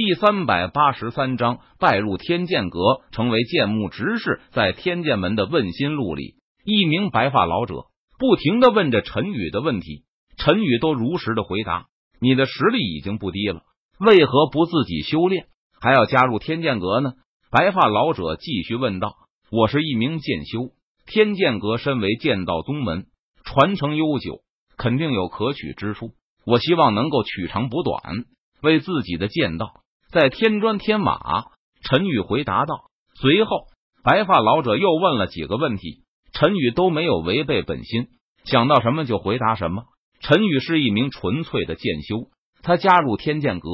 第三百八十三章拜入天剑阁，成为剑幕执事。在天剑门的问心录里，一名白发老者不停的问着陈宇的问题，陈宇都如实的回答：“你的实力已经不低了，为何不自己修炼，还要加入天剑阁呢？”白发老者继续问道：“我是一名剑修，天剑阁身为剑道宗门，传承悠久，肯定有可取之处。我希望能够取长补短，为自己的剑道。”在添砖添瓦，陈宇回答道。随后，白发老者又问了几个问题，陈宇都没有违背本心，想到什么就回答什么。陈宇是一名纯粹的剑修，他加入天剑阁，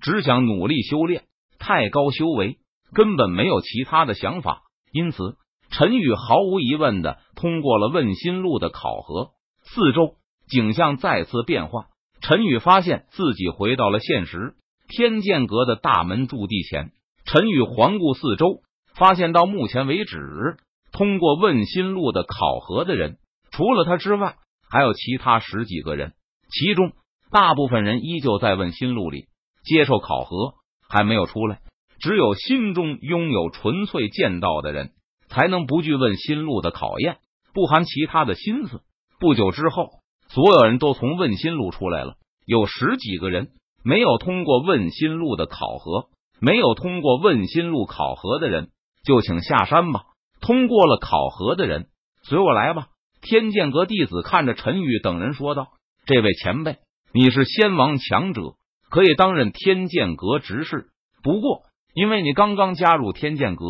只想努力修炼，太高修为，根本没有其他的想法。因此，陈宇毫无疑问的通过了问心路的考核。四周景象再次变化，陈宇发现自己回到了现实。天剑阁的大门驻地前，陈宇环顾四周，发现到目前为止，通过问心路的考核的人，除了他之外，还有其他十几个人。其中，大部分人依旧在问心路里接受考核，还没有出来。只有心中拥有纯粹剑道的人，才能不惧问心路的考验，不含其他的心思。不久之后，所有人都从问心路出来了，有十几个人。没有通过问心路的考核，没有通过问心路考核的人，就请下山吧。通过了考核的人，随我来吧。天剑阁弟子看着陈宇等人说道：“这位前辈，你是仙王强者，可以担任天剑阁执事。不过，因为你刚刚加入天剑阁，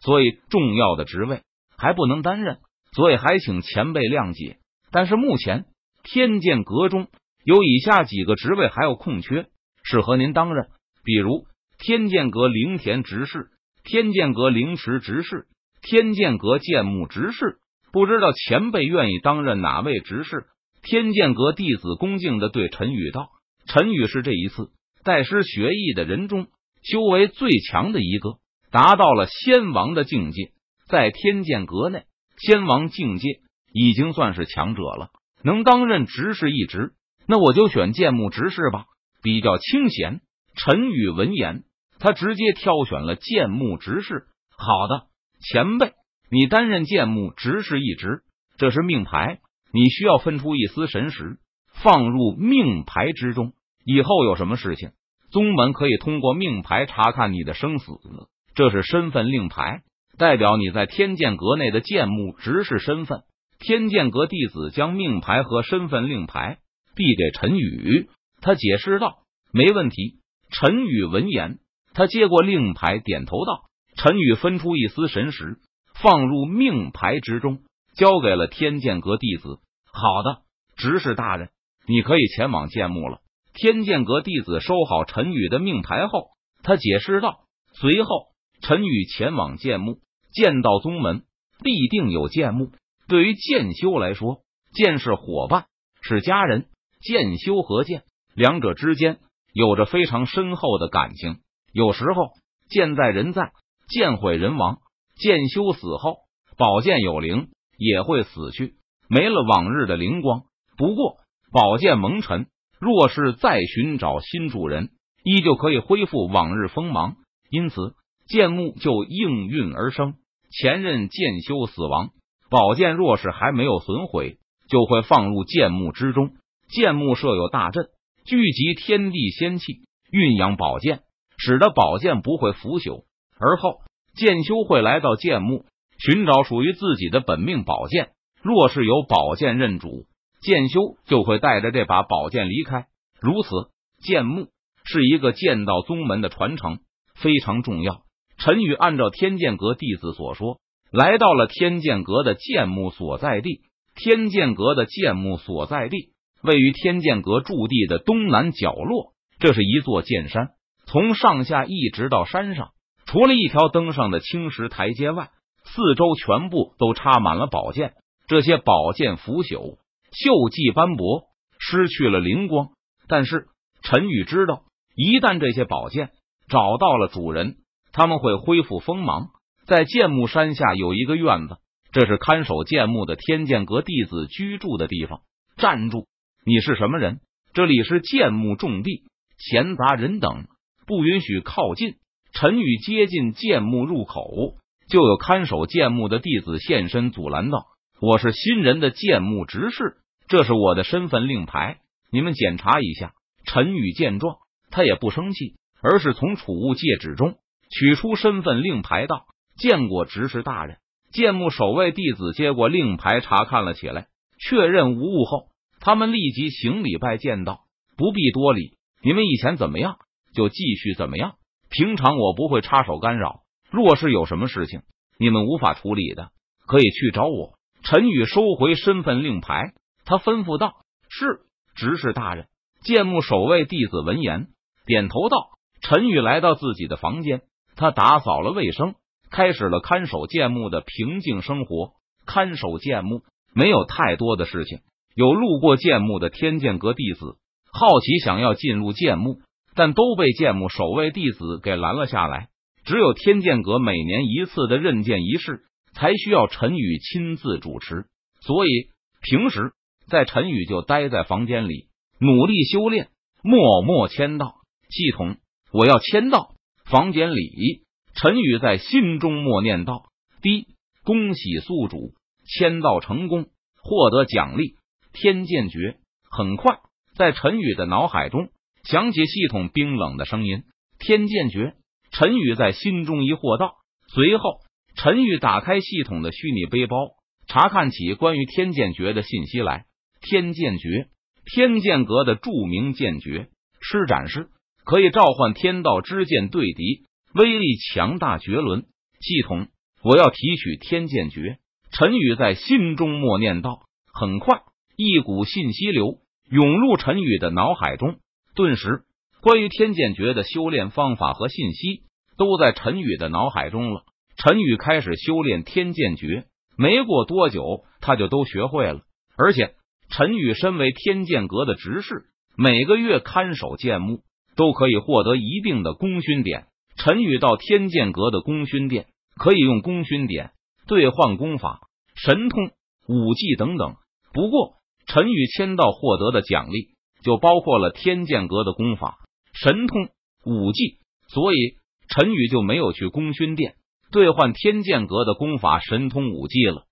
所以重要的职位还不能担任，所以还请前辈谅解。但是目前天剑阁中有以下几个职位还有空缺。”适合您担任，比如天剑阁灵田执事、天剑阁灵池执事、天剑阁剑木执事。不知道前辈愿意担任哪位执事？天剑阁弟子恭敬的对陈宇道：“陈宇是这一次拜师学艺的人中修为最强的一个，达到了仙王的境界，在天剑阁内，仙王境界已经算是强者了，能担任执事一职，那我就选剑木执事吧。”比较清闲。陈宇闻言，他直接挑选了剑幕执事。好的，前辈，你担任剑幕执事一职，这是命牌，你需要分出一丝神识，放入命牌之中。以后有什么事情，宗门可以通过命牌查看你的生死。这是身份令牌，代表你在天剑阁内的剑幕执事身份。天剑阁弟子将命牌和身份令牌递给陈宇。他解释道：“没问题。”陈宇闻言，他接过令牌，点头道：“陈宇分出一丝神识，放入命牌之中，交给了天剑阁弟子。好的，执事大人，你可以前往剑墓了。”天剑阁弟子收好陈宇的命牌后，他解释道：“随后，陈宇前往剑墓。剑道宗门必定有剑墓。对于剑修来说，剑是伙伴，是家人。剑修和剑。”两者之间有着非常深厚的感情。有时候剑在人在，剑毁人亡。剑修死后，宝剑有灵也会死去，没了往日的灵光。不过宝剑蒙尘，若是再寻找新主人，依旧可以恢复往日锋芒。因此剑墓就应运而生。前任剑修死亡，宝剑若是还没有损毁，就会放入剑墓之中。剑墓设有大阵。聚集天地仙气，蕴养宝剑，使得宝剑不会腐朽。而后剑修会来到剑墓，寻找属于自己的本命宝剑。若是有宝剑认主，剑修就会带着这把宝剑离开。如此，剑墓是一个剑道宗门的传承，非常重要。陈宇按照天剑阁弟子所说，来到了天剑阁的剑墓所在地。天剑阁的剑墓所在地。位于天剑阁驻地的东南角落，这是一座剑山。从上下一直到山上，除了一条登上的青石台阶外，四周全部都插满了宝剑。这些宝剑腐朽、锈迹斑驳，失去了灵光。但是陈宇知道，一旦这些宝剑找到了主人，他们会恢复锋芒。在剑木山下有一个院子，这是看守剑木的天剑阁弟子居住的地方。站住！你是什么人？这里是剑幕重地，闲杂人等不允许靠近。陈宇接近剑墓入口，就有看守剑墓的弟子现身阻拦道：“我是新人的剑墓执事，这是我的身份令牌，你们检查一下。”陈宇见状，他也不生气，而是从储物戒指中取出身份令牌，道：“见过执事大人。”剑墓守卫弟子接过令牌，查看了起来，确认无误后，他们立即行礼拜见道：“不必多礼，你们以前怎么样，就继续怎么样。”平常我不会插手干扰，若是有什么事情你们无法处理的，可以去找我。陈宇收回身份令牌，他吩咐道：“是，执事大人。”剑墓守卫弟子闻言点头道：“陈宇来到自己的房间，他打扫了卫生，开始了看守剑墓的平静生活。看守剑墓没有太多的事情，有路过剑墓的天剑阁弟子好奇想要进入剑墓。但都被剑墓守卫弟子给拦了下来。只有天剑阁每年一次的认剑仪式，才需要陈宇亲自主持。所以平时在陈宇就待在房间里，努力修炼，默默签到。系统，我要签到。房间里，陈宇在心中默念道：“第一，恭喜宿主签到成功，获得奖励天剑诀。”很快，在陈宇的脑海中。响起系统冰冷的声音：“天剑诀。”陈宇在心中疑惑道。随后，陈宇打开系统的虚拟背包，查看起关于天剑诀的信息来。天剑诀，天剑阁的著名剑诀，施展时可以召唤天道之剑对敌，威力强大绝伦。系统，我要提取天剑诀。陈宇在心中默念道。很快，一股信息流涌入陈宇的脑海中。顿时，关于天剑诀的修炼方法和信息都在陈宇的脑海中了。陈宇开始修炼天剑诀，没过多久，他就都学会了。而且，陈宇身为天剑阁的执事，每个月看守剑墓都可以获得一定的功勋点。陈宇到天剑阁的功勋殿，可以用功勋点兑换功法、神通、武技等等。不过，陈宇签到获得的奖励。就包括了天剑阁的功法、神通、武技，所以陈宇就没有去功勋殿兑换天剑阁的功法、神通、武技了。